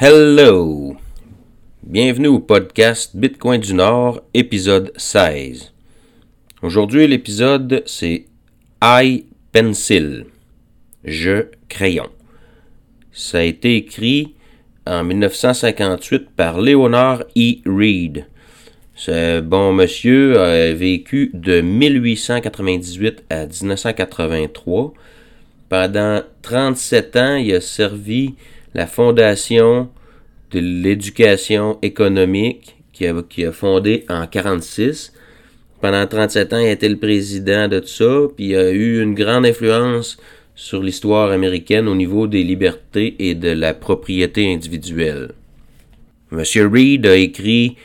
Hello! Bienvenue au podcast Bitcoin du Nord, épisode 16. Aujourd'hui, l'épisode, c'est I Pencil. Je crayon. Ça a été écrit en 1958 par Leonard E. Reed. Ce bon monsieur a vécu de 1898 à 1983. Pendant 37 ans, il a servi la Fondation de l'éducation économique qui a, fondé en 1946. Pendant 37 ans, il a été le président de tout ça, puis il a eu une grande influence sur l'histoire américaine au niveau des libertés et de la propriété individuelle. Monsieur Reed a écrit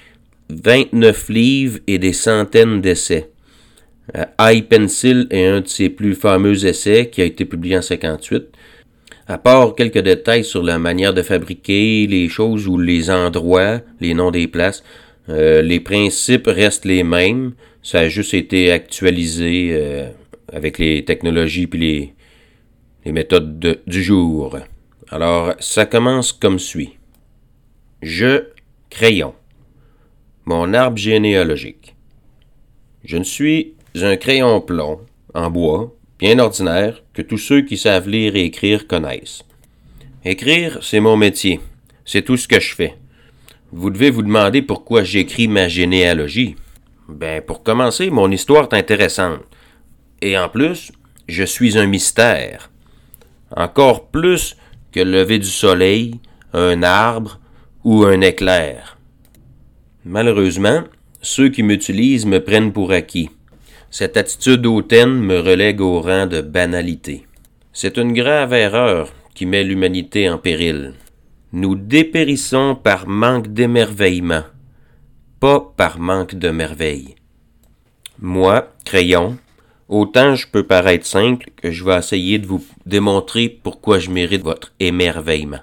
29 livres et des centaines d'essais. Euh, I Pencil est un de ses plus fameux essais qui a été publié en 58. À part quelques détails sur la manière de fabriquer les choses ou les endroits, les noms des places, euh, les principes restent les mêmes. Ça a juste été actualisé euh, avec les technologies puis les, les méthodes de, du jour. Alors, ça commence comme suit. Je, crayon. Mon arbre généalogique. Je ne suis un crayon plomb, en bois, bien ordinaire, que tous ceux qui savent lire et écrire connaissent. Écrire, c'est mon métier. C'est tout ce que je fais. Vous devez vous demander pourquoi j'écris ma généalogie. Ben, pour commencer, mon histoire est intéressante. Et en plus, je suis un mystère. Encore plus que le lever du soleil, un arbre ou un éclair. Malheureusement, ceux qui m'utilisent me prennent pour acquis. Cette attitude hautaine me relègue au rang de banalité. C'est une grave erreur qui met l'humanité en péril. Nous dépérissons par manque d'émerveillement, pas par manque de merveille. Moi, crayon, autant je peux paraître simple que je vais essayer de vous démontrer pourquoi je mérite votre émerveillement.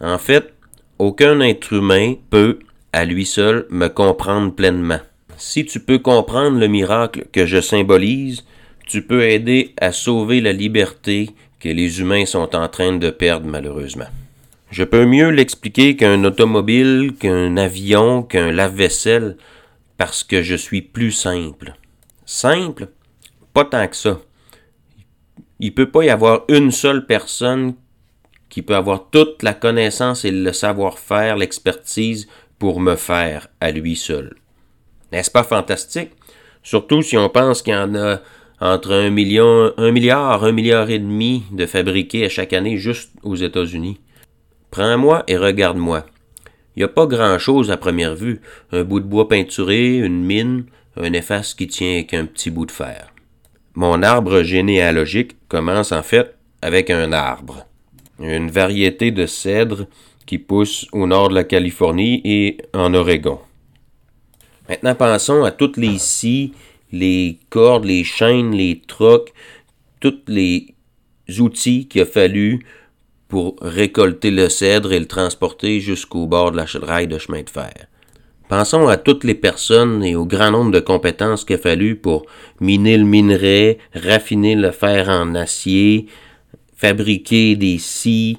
En fait, aucun être humain peut, à lui seul, me comprendre pleinement. Si tu peux comprendre le miracle que je symbolise, tu peux aider à sauver la liberté que les humains sont en train de perdre malheureusement. Je peux mieux l'expliquer qu'un automobile, qu'un avion, qu'un lave-vaisselle, parce que je suis plus simple. Simple? Pas tant que ça. Il peut pas y avoir une seule personne qui peut avoir toute la connaissance et le savoir-faire, l'expertise pour me faire à lui seul. N'est-ce pas fantastique? Surtout si on pense qu'il y en a entre un million, un milliard, un milliard et demi de fabriqués à chaque année juste aux États-Unis. Prends-moi et regarde-moi. Il n'y a pas grand-chose à première vue. Un bout de bois peinturé, une mine, un efface qui tient avec un petit bout de fer. Mon arbre généalogique commence en fait avec un arbre. Une variété de cèdres qui pousse au nord de la Californie et en Oregon. Maintenant, pensons à toutes les scies, les cordes, les chaînes, les trocs, tous les outils qu'il a fallu pour récolter le cèdre et le transporter jusqu'au bord de la rail de chemin de fer. Pensons à toutes les personnes et au grand nombre de compétences qu'il a fallu pour miner le minerai, raffiner le fer en acier, fabriquer des scies,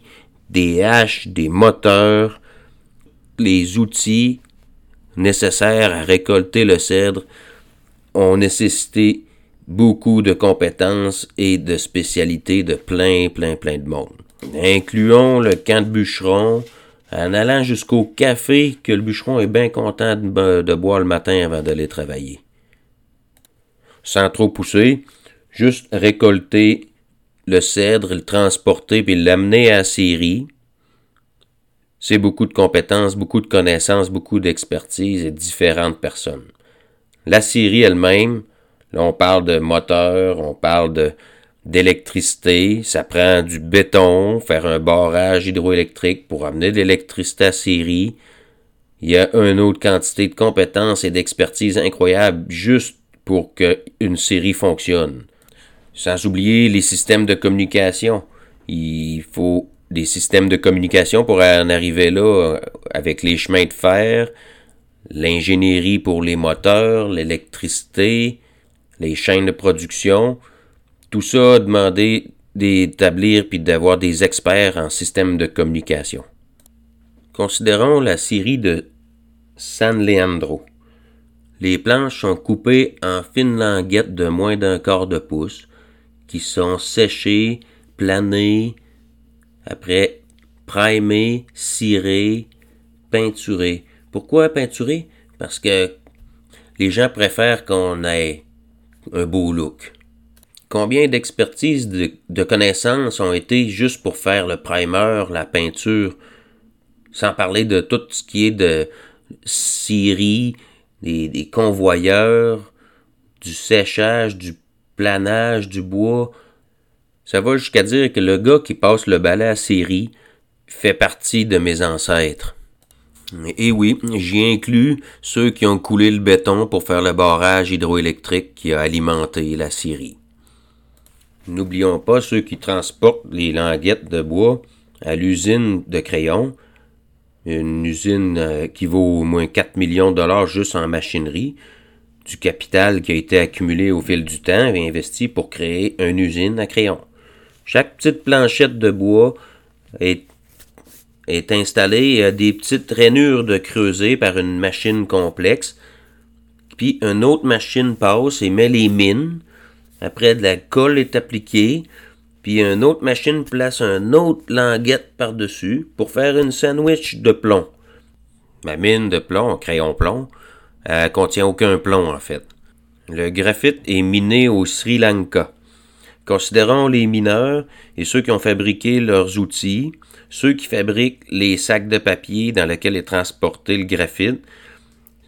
des haches, des moteurs, les outils nécessaires à récolter le cèdre ont nécessité beaucoup de compétences et de spécialités de plein, plein, plein de monde. Incluons le camp de bûcheron, en allant jusqu'au café que le bûcheron est bien content de, boire le matin avant d'aller travailler. Sans trop pousser, juste récolter le cèdre, le transporter puis l'amener à la scierie, c'est beaucoup de compétences, beaucoup de connaissances, beaucoup d'expertise et différentes personnes. La scierie elle-même, là on parle de moteur, on parle d'électricité, ça prend du béton, faire un barrage hydroélectrique pour amener de l'électricité à scierie. Il y a une autre quantité de compétences et d'expertise incroyable juste pour qu'une série fonctionne. Sans oublier les systèmes de communication. Il faut des systèmes de communication pour en arriver là euh, avec les chemins de fer, l'ingénierie pour les moteurs, l'électricité, les chaînes de production. Tout ça a demandé d'établir puis d'avoir des experts en système de communication. Considérons la scierie de San Leandro. Les planches sont coupées en fines languettes de moins d'un quart de pouce, qui sont séchées, planées, après primées, cirées, peinturées. Pourquoi peinturées? Parce que les gens préfèrent qu'on ait un beau look. Combien d'expertises de, connaissances ont été juste pour faire le primer, la peinture, sans parler de tout ce qui est de scierie, des, convoyeurs, du séchage, du planage, du bois? Ça va jusqu'à dire que le gars qui passe le balai à série fait partie de mes ancêtres. Et oui, j'y inclus ceux qui ont coulé le béton pour faire le barrage hydroélectrique qui a alimenté la Syrie. N'oublions pas ceux qui transportent les languettes de bois à l'usine de crayons, une usine euh, qui vaut au moins 4 millions de dollars juste en machinerie, du capital qui a été accumulé au fil du temps et investi pour créer une usine à crayons. Chaque petite planchette de bois est est installé à des petites rainures de creuset par une machine complexe. Puis une autre machine passe et met les mines. Après, de la colle est appliquée. Puis une autre machine place un autre languette par-dessus pour faire une sandwich de plomb. Ma mine de plomb, crayon plomb, elle contient aucun plomb en fait. Le graphite est miné au Sri Lanka. Considérons les mineurs et ceux qui ont fabriqué leurs outils, ceux qui fabriquent les sacs de papier dans lesquels est transporté le graphite,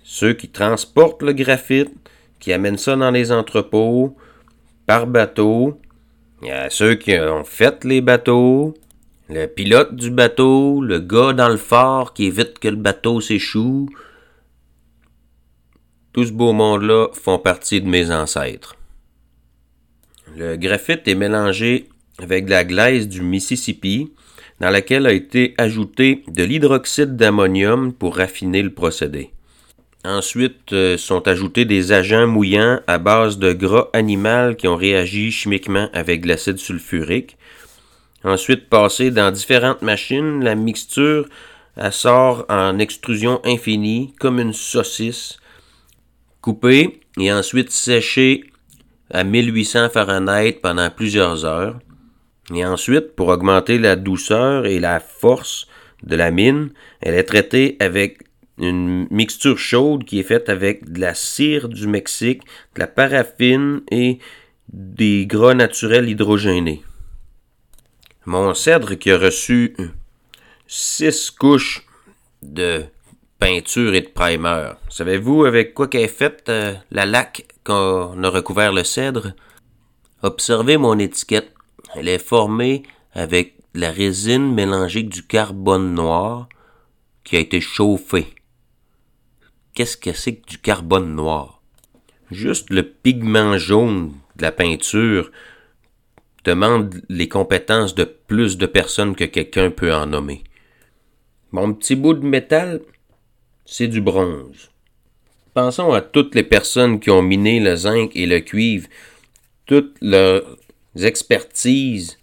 ceux qui transportent le graphite, qui amènent ça dans les entrepôts par bateau, ceux qui ont fait les bateaux, le pilote du bateau, le gars dans le phare qui évite que le bateau s'échoue. Tout ce beau monde-là font partie de mes ancêtres. Le graphite est mélangé avec de la glaise du Mississippi, dans laquelle a été ajouté de l'hydroxyde d'ammonium pour raffiner le procédé. Ensuite euh, sont ajoutés des agents mouillants à base de gras animal qui ont réagi chimiquement avec l'acide sulfurique. Ensuite, passé dans différentes machines, la mixture sort en extrusion infinie comme une saucisse, coupée et ensuite séchée à 1800 Fahrenheit pendant plusieurs heures. Et ensuite, pour augmenter la douceur et la force de la mine, elle est traitée avec une mixture chaude qui est faite avec de la cire du Mexique, de la paraffine et des gras naturels hydrogénés. Mon cèdre qui a reçu six couches de peinture et de primer. Savez-vous avec quoi qu'est faite euh, la laque qu'on a recouvert le cèdre? Observez mon étiquette. Elle est formée avec la résine mélangée du carbone noir qui a été chauffé. Qu'est-ce que c'est que du carbone noir? Juste le pigment jaune de la peinture demande les compétences de plus de personnes que quelqu'un peut en nommer. Mon petit bout de métal, c'est du bronze. Pensons à toutes les personnes qui ont miné le zinc et le cuivre, toutes leurs expertises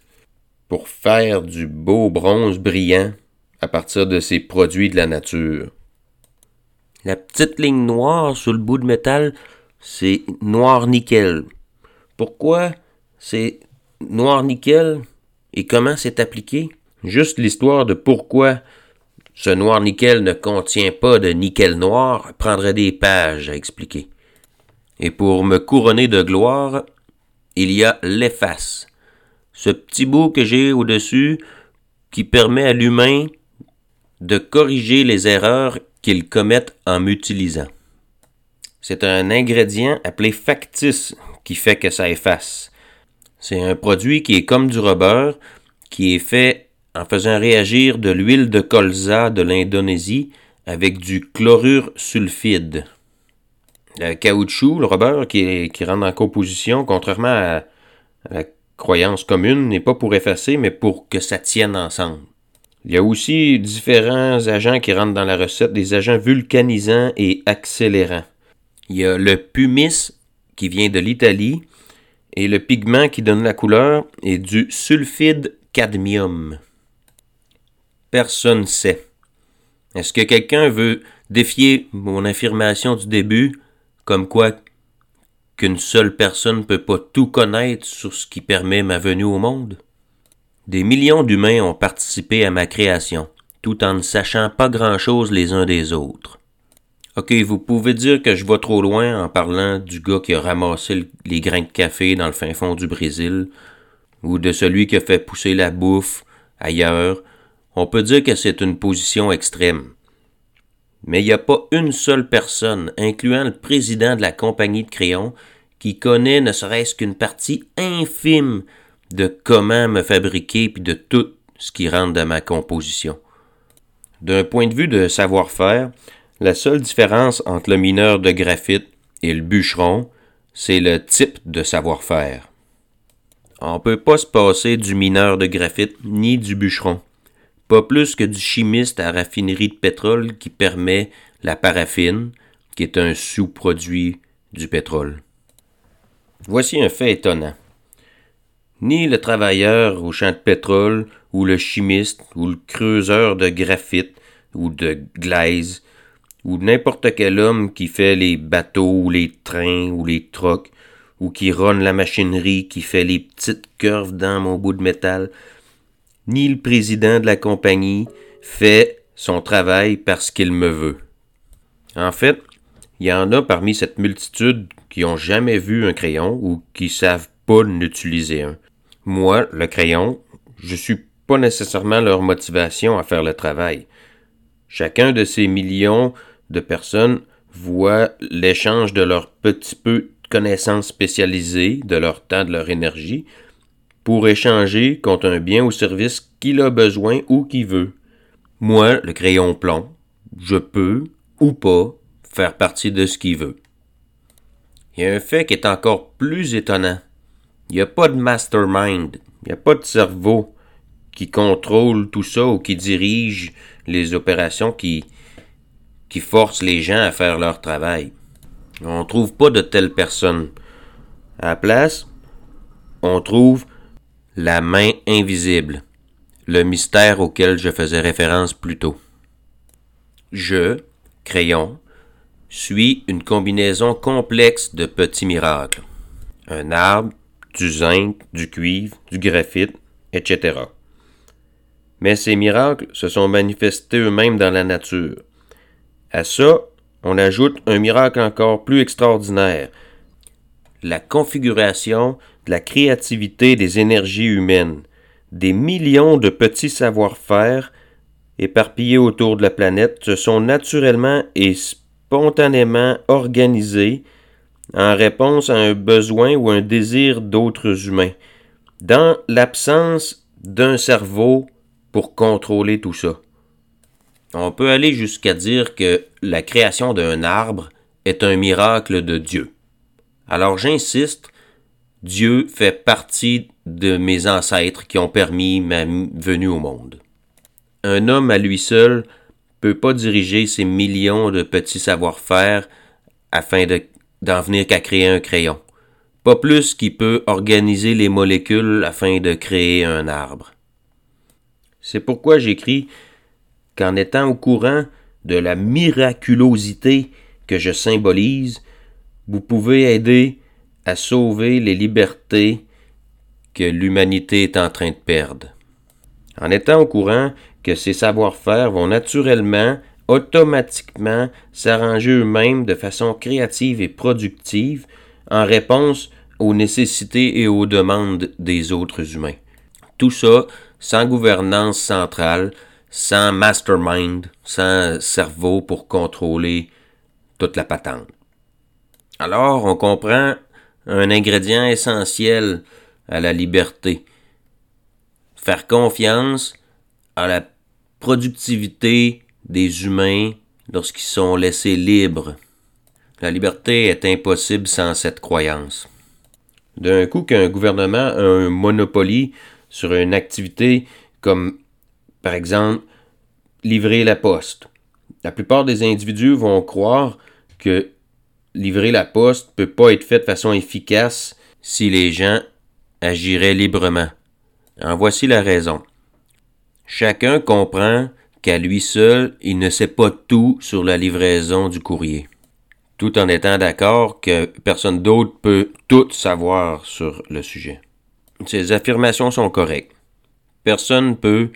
pour faire du beau bronze brillant à partir de ces produits de la nature. La petite ligne noire sur le bout de métal, c'est noir nickel. Pourquoi c'est noir nickel et comment c'est appliqué? Juste l'histoire de pourquoi ce noir nickel ne contient pas de nickel noir prendrait des pages à expliquer. Et pour me couronner de gloire, il y a l'efface, ce petit bout que j'ai au-dessus qui permet à l'humain de corriger les erreurs qu'il commette en m'utilisant. C'est un ingrédient appelé factice qui fait que ça efface. C'est un produit qui est comme du rubber, qui est fait en faisant réagir de l'huile de colza de l'Indonésie avec du chlorure sulfide. Le caoutchouc, le rubber qui, qui rentre en composition, contrairement à, la croyance commune, n'est pas pour effacer, mais pour que ça tienne ensemble. Il y a aussi différents agents qui rentrent dans la recette, des agents vulcanisants et accélérants. Il y a le pumice qui vient de l'Italie et le pigment qui donne la couleur est du sulfide cadmium personne sait. Est-ce que quelqu'un veut défier mon affirmation du début, comme quoi qu'une seule personne ne peut pas tout connaître sur ce qui permet ma venue au monde? Des millions d'humains ont participé à ma création, tout en ne sachant pas grand-chose les uns des autres. Ok, vous pouvez dire que je vais trop loin en parlant du gars qui a ramassé les grains de café dans le fin fond du Brésil, ou de celui qui a fait pousser la bouffe ailleurs. On peut dire que c'est une position extrême. Mais il n'y a pas une seule personne, incluant le président de la compagnie de crayons, qui connaît ne serait-ce qu'une partie infime de comment me fabriquer puis de tout ce qui rentre dans ma composition. D'un point de vue de savoir-faire, la seule différence entre le mineur de graphite et le bûcheron, c'est le type de savoir-faire. On ne peut pas se passer du mineur de graphite ni du bûcheron, pas plus que du chimiste à raffinerie de pétrole qui permet la paraffine, qui est un sous-produit du pétrole. Voici un fait étonnant. Ni le travailleur au champ de pétrole, ou le chimiste, ou le creuseur de graphite, ou de glaise, ou n'importe quel homme qui fait les bateaux ou les trains ou les trocs, ou qui ronne la machinerie qui fait les petites curves dans mon bout de métal, ni le président de la compagnie fait son travail parce qu'il me veut. En fait, il y en a parmi cette multitude qui ont jamais vu un crayon ou qui savent pas l'utiliser un. Moi, le crayon, je suis pas nécessairement leur motivation à faire le travail. Chacun de ces millions de personnes voient l'échange de leur petit peu de connaissances spécialisées, de leur temps, de leur énergie, pour échanger contre un bien ou service qu'il a besoin ou qu'il veut. Moi, le crayon plomb, je peux ou pas faire partie de ce qu'il veut. Il y a un fait qui est encore plus étonnant. Il n'y a pas de mastermind, il n'y a pas de cerveau qui contrôle tout ça ou qui dirige les opérations qui, qui force les gens à faire leur travail. On ne trouve pas de telle personne. À la place, on trouve la main invisible, le mystère auquel je faisais référence plus tôt. Je, crayon, suis une combinaison complexe de petits miracles. Un arbre, du zinc, du cuivre, du graphite, etc. Mais ces miracles se sont manifestés eux-mêmes dans la nature. À ça, on ajoute un miracle encore plus extraordinaire, la configuration de la créativité des énergies humaines, des millions de petits savoir-faire éparpillés autour de la planète se sont naturellement et spontanément organisés en réponse à un besoin ou un désir d'autres humains, dans l'absence d'un cerveau pour contrôler tout ça. On peut aller jusqu'à dire que la création d'un arbre est un miracle de Dieu. Alors j'insiste, Dieu fait partie de mes ancêtres qui ont permis ma venue au monde. Un homme à lui seul peut pas diriger ses millions de petits savoir-faire afin d'en venir qu'à créer un crayon. Pas plus qu'il peut organiser les molécules afin de créer un arbre. C'est pourquoi j'écris qu'en étant au courant de la miraculosité que je symbolise, vous pouvez aider à sauver les libertés que l'humanité est en train de perdre. En étant au courant que ces savoir-faire vont naturellement, automatiquement s'arranger eux-mêmes de façon créative et productive en réponse aux nécessités et aux demandes des autres humains. Tout ça sans gouvernance centrale, sans mastermind, sans cerveau pour contrôler toute la patente. Alors, on comprend un ingrédient essentiel à la liberté. Faire confiance à la productivité des humains lorsqu'ils sont laissés libres. La liberté est impossible sans cette croyance. D'un coup qu'un gouvernement a un monopole sur une activité comme par exemple, livrer la poste. La plupart des individus vont croire que livrer la poste peut pas être fait de façon efficace si les gens agiraient librement. En voici la raison. Chacun comprend qu'à lui seul, il ne sait pas tout sur la livraison du courrier, tout en étant d'accord que personne d'autre peut tout savoir sur le sujet. Ces affirmations sont correctes. Personne ne peut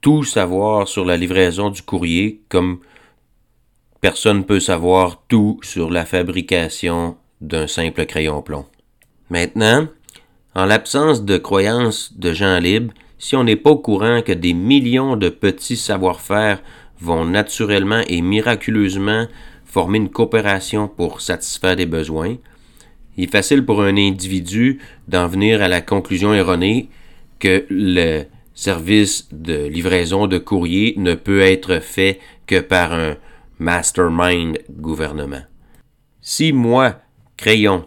tout savoir sur la livraison du courrier comme personne ne peut savoir tout sur la fabrication d'un simple crayon plomb. Maintenant, en l'absence de croyances de gens libres, si on n'est pas au courant que des millions de petits savoir-faire vont naturellement et miraculeusement former une coopération pour satisfaire des besoins, il est facile pour un individu d'en venir à la conclusion erronée que le service de livraison de courrier ne peut être fait que par un mastermind gouvernement. Si moi, crayon,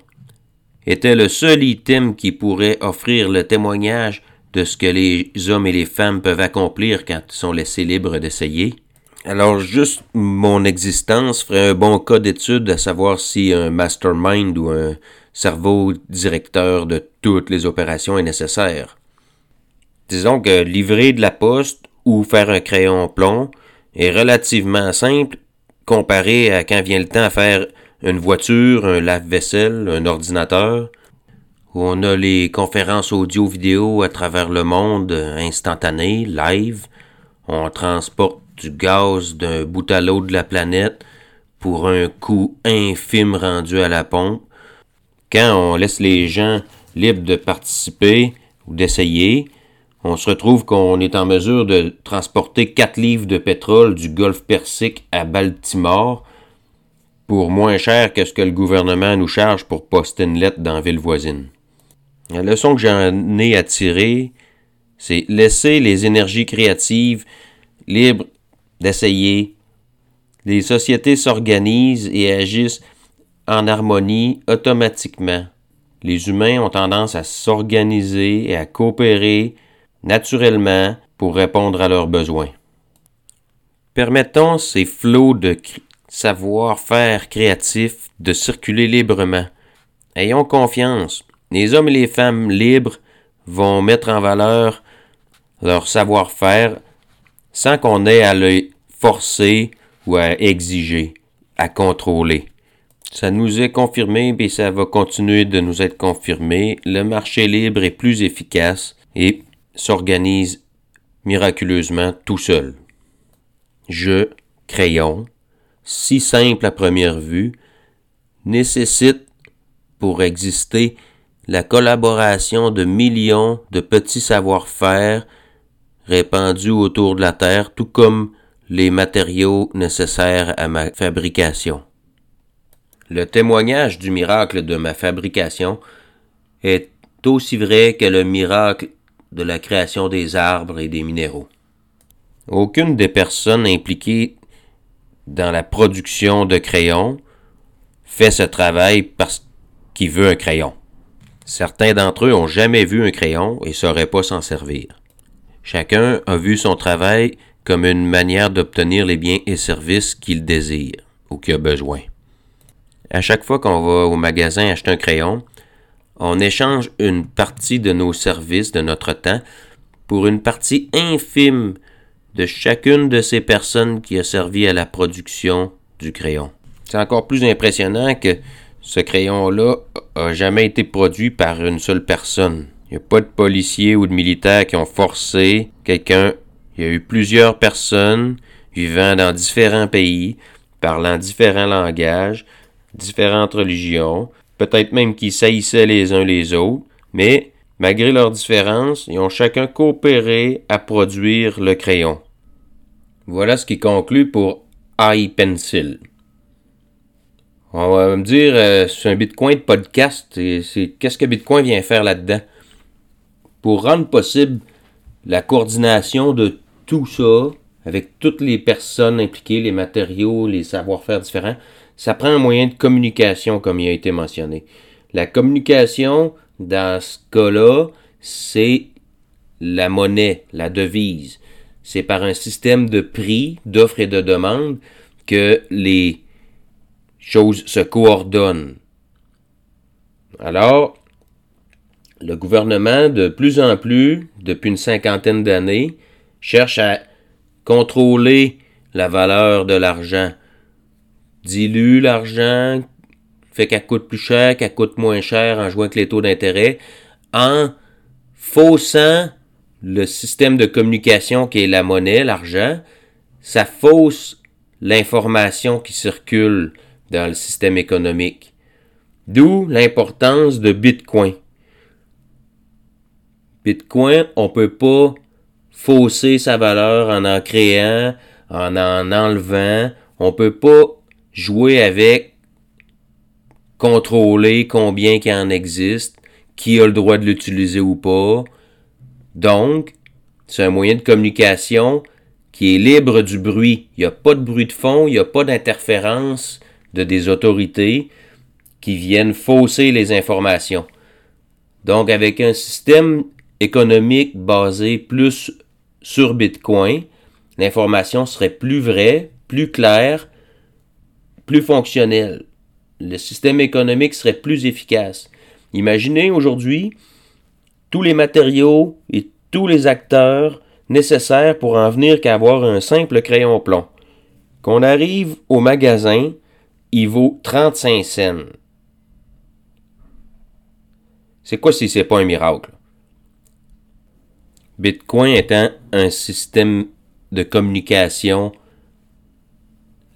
était le seul item qui pourrait offrir le témoignage de ce que les hommes et les femmes peuvent accomplir quand ils sont laissés libres d'essayer. Alors juste mon existence ferait un bon cas d'étude à savoir si un mastermind ou un cerveau directeur de toutes les opérations est nécessaire. Disons que livrer de la poste ou faire un crayon plomb est relativement simple comparé à quand vient le temps à faire une voiture, un lave-vaisselle, un ordinateur, où on a les conférences audio-vidéo à travers le monde instantanées, live. On transporte du gaz d'un bout à l'autre de la planète pour un coût infime rendu à la pompe. Quand on laisse les gens libres de participer ou d'essayer, on se retrouve qu'on est en mesure de transporter 4 livres de pétrole du golfe Persique à Baltimore pour moins cher que ce que le gouvernement nous charge pour poster une lettre dans la ville voisine. La leçon que j'en ai à tirer, c'est laisser les énergies créatives libres d'essayer. Les sociétés s'organisent et agissent en harmonie automatiquement. Les humains ont tendance à s'organiser et à coopérer naturellement pour répondre à leurs besoins. Permettons ces flots de savoir-faire créatif de circuler librement. Ayons confiance. Les hommes et les femmes libres vont mettre en valeur leur savoir-faire sans qu'on ait à le forcer ou à exiger, à contrôler. Ça nous est confirmé et ça va continuer de nous être confirmé. Le marché libre est plus efficace et s'organise miraculeusement tout seul. Je, crayon, si simple à première vue, nécessite pour exister la collaboration de millions de petits savoir-faire répandus autour de la Terre, tout comme les matériaux nécessaires à ma fabrication. Le témoignage du miracle de ma fabrication est aussi vrai que le miracle de la création des arbres et des minéraux. Aucune des personnes impliquées dans la production de crayons fait ce travail parce qu'il veut un crayon. Certains d'entre eux ont jamais vu un crayon et sauraient pas s'en servir. Chacun a vu son travail comme une manière d'obtenir les biens et services qu'il désire ou qu'il a besoin. À chaque fois qu'on va au magasin acheter un crayon, on échange une partie de nos services, de notre temps, pour une partie infime de chacune de ces personnes qui a servi à la production du crayon. C'est encore plus impressionnant que ce crayon-là a jamais été produit par une seule personne. Il n'y a pas de policiers ou de militaires qui ont forcé quelqu'un. Il y a eu plusieurs personnes vivant dans différents pays, parlant différents langages, différentes religions, peut-être même qui saillissaient les uns les autres, mais malgré leurs différences, ils ont chacun coopéré à produire le crayon. Voilà ce qui conclut pour iPencil. On va me dire, euh, c'est un Bitcoin de podcast, c'est qu'est-ce que Bitcoin vient faire là-dedans? Pour rendre possible la coordination de tout ça, avec toutes les personnes impliquées, les matériaux, les savoir-faire différents, ça prend un moyen de communication, comme il a été mentionné. La communication, dans ce cas-là, c'est la monnaie, la devise. C'est par un système de prix, d'offres et de demandes que les choses se coordonnent. Alors, le gouvernement, de plus en plus, depuis une cinquantaine d'années, cherche à contrôler la valeur de l'argent. Dilue l'argent, fait qu'elle coûte plus cher, qu'elle coûte moins cher en jouant avec les taux d'intérêt, en faussant le système de communication qui est la monnaie, l'argent, ça fausse l'information qui circule dans le système économique. D'où l'importance de Bitcoin. Bitcoin, on peut pas fausser sa valeur en en créant, en en enlevant. On peut pas jouer avec, contrôler combien qu'il en existe, qui a le droit de l'utiliser ou pas. Donc, c'est un moyen de communication qui est libre du bruit. Il n'y a pas de bruit de fond, il n'y a pas d'interférence de des autorités qui viennent fausser les informations. Donc, avec un système économique basé plus sur Bitcoin, l'information serait plus vraie, plus claire, plus fonctionnelle. Le système économique serait plus efficace. Imaginez aujourd'hui tous les matériaux et tous les acteurs nécessaires pour en venir qu'à avoir un simple crayon plomb. Qu'on arrive au magasin, il vaut 35 cents. C'est quoi si c'est pas un miracle? Bitcoin étant un système de communication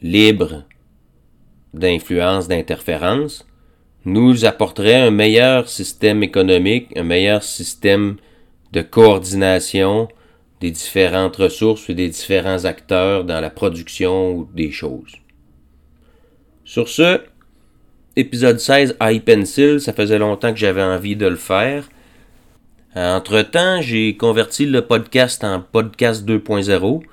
libre d'influence, d'interférence, nous apporterait un meilleur système économique, un meilleur système de coordination des différentes ressources et des différents acteurs dans la production des choses. Sur ce, épisode 16 iPencil, ça faisait longtemps que j'avais envie de le faire. Entre-temps, j'ai converti le podcast en podcast 2.0.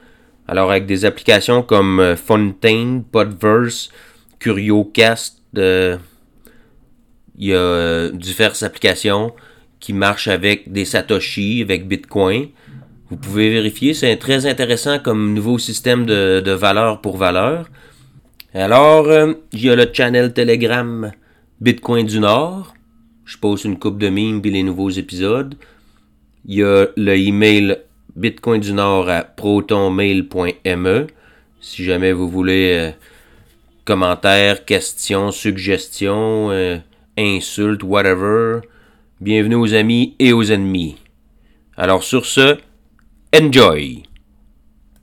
Alors avec des applications comme euh, Fontaine, Podverse, CurioCast, euh, il y a euh, diverses applications qui marchent avec des Satoshi, avec Bitcoin. Vous pouvez vérifier, c'est très intéressant comme nouveau système de, valeur pour valeur. Alors, il y a le channel Telegram Bitcoin du Nord. Je pose une coupe de mimes puis les nouveaux épisodes. Il y a le email Bitcoin du Nord à protonmail.me. Si jamais vous voulez euh, commentaires, questions, suggestions, euh, insultes, whatever. Bienvenue aux amis et aux ennemis. Alors sur ce, enjoy!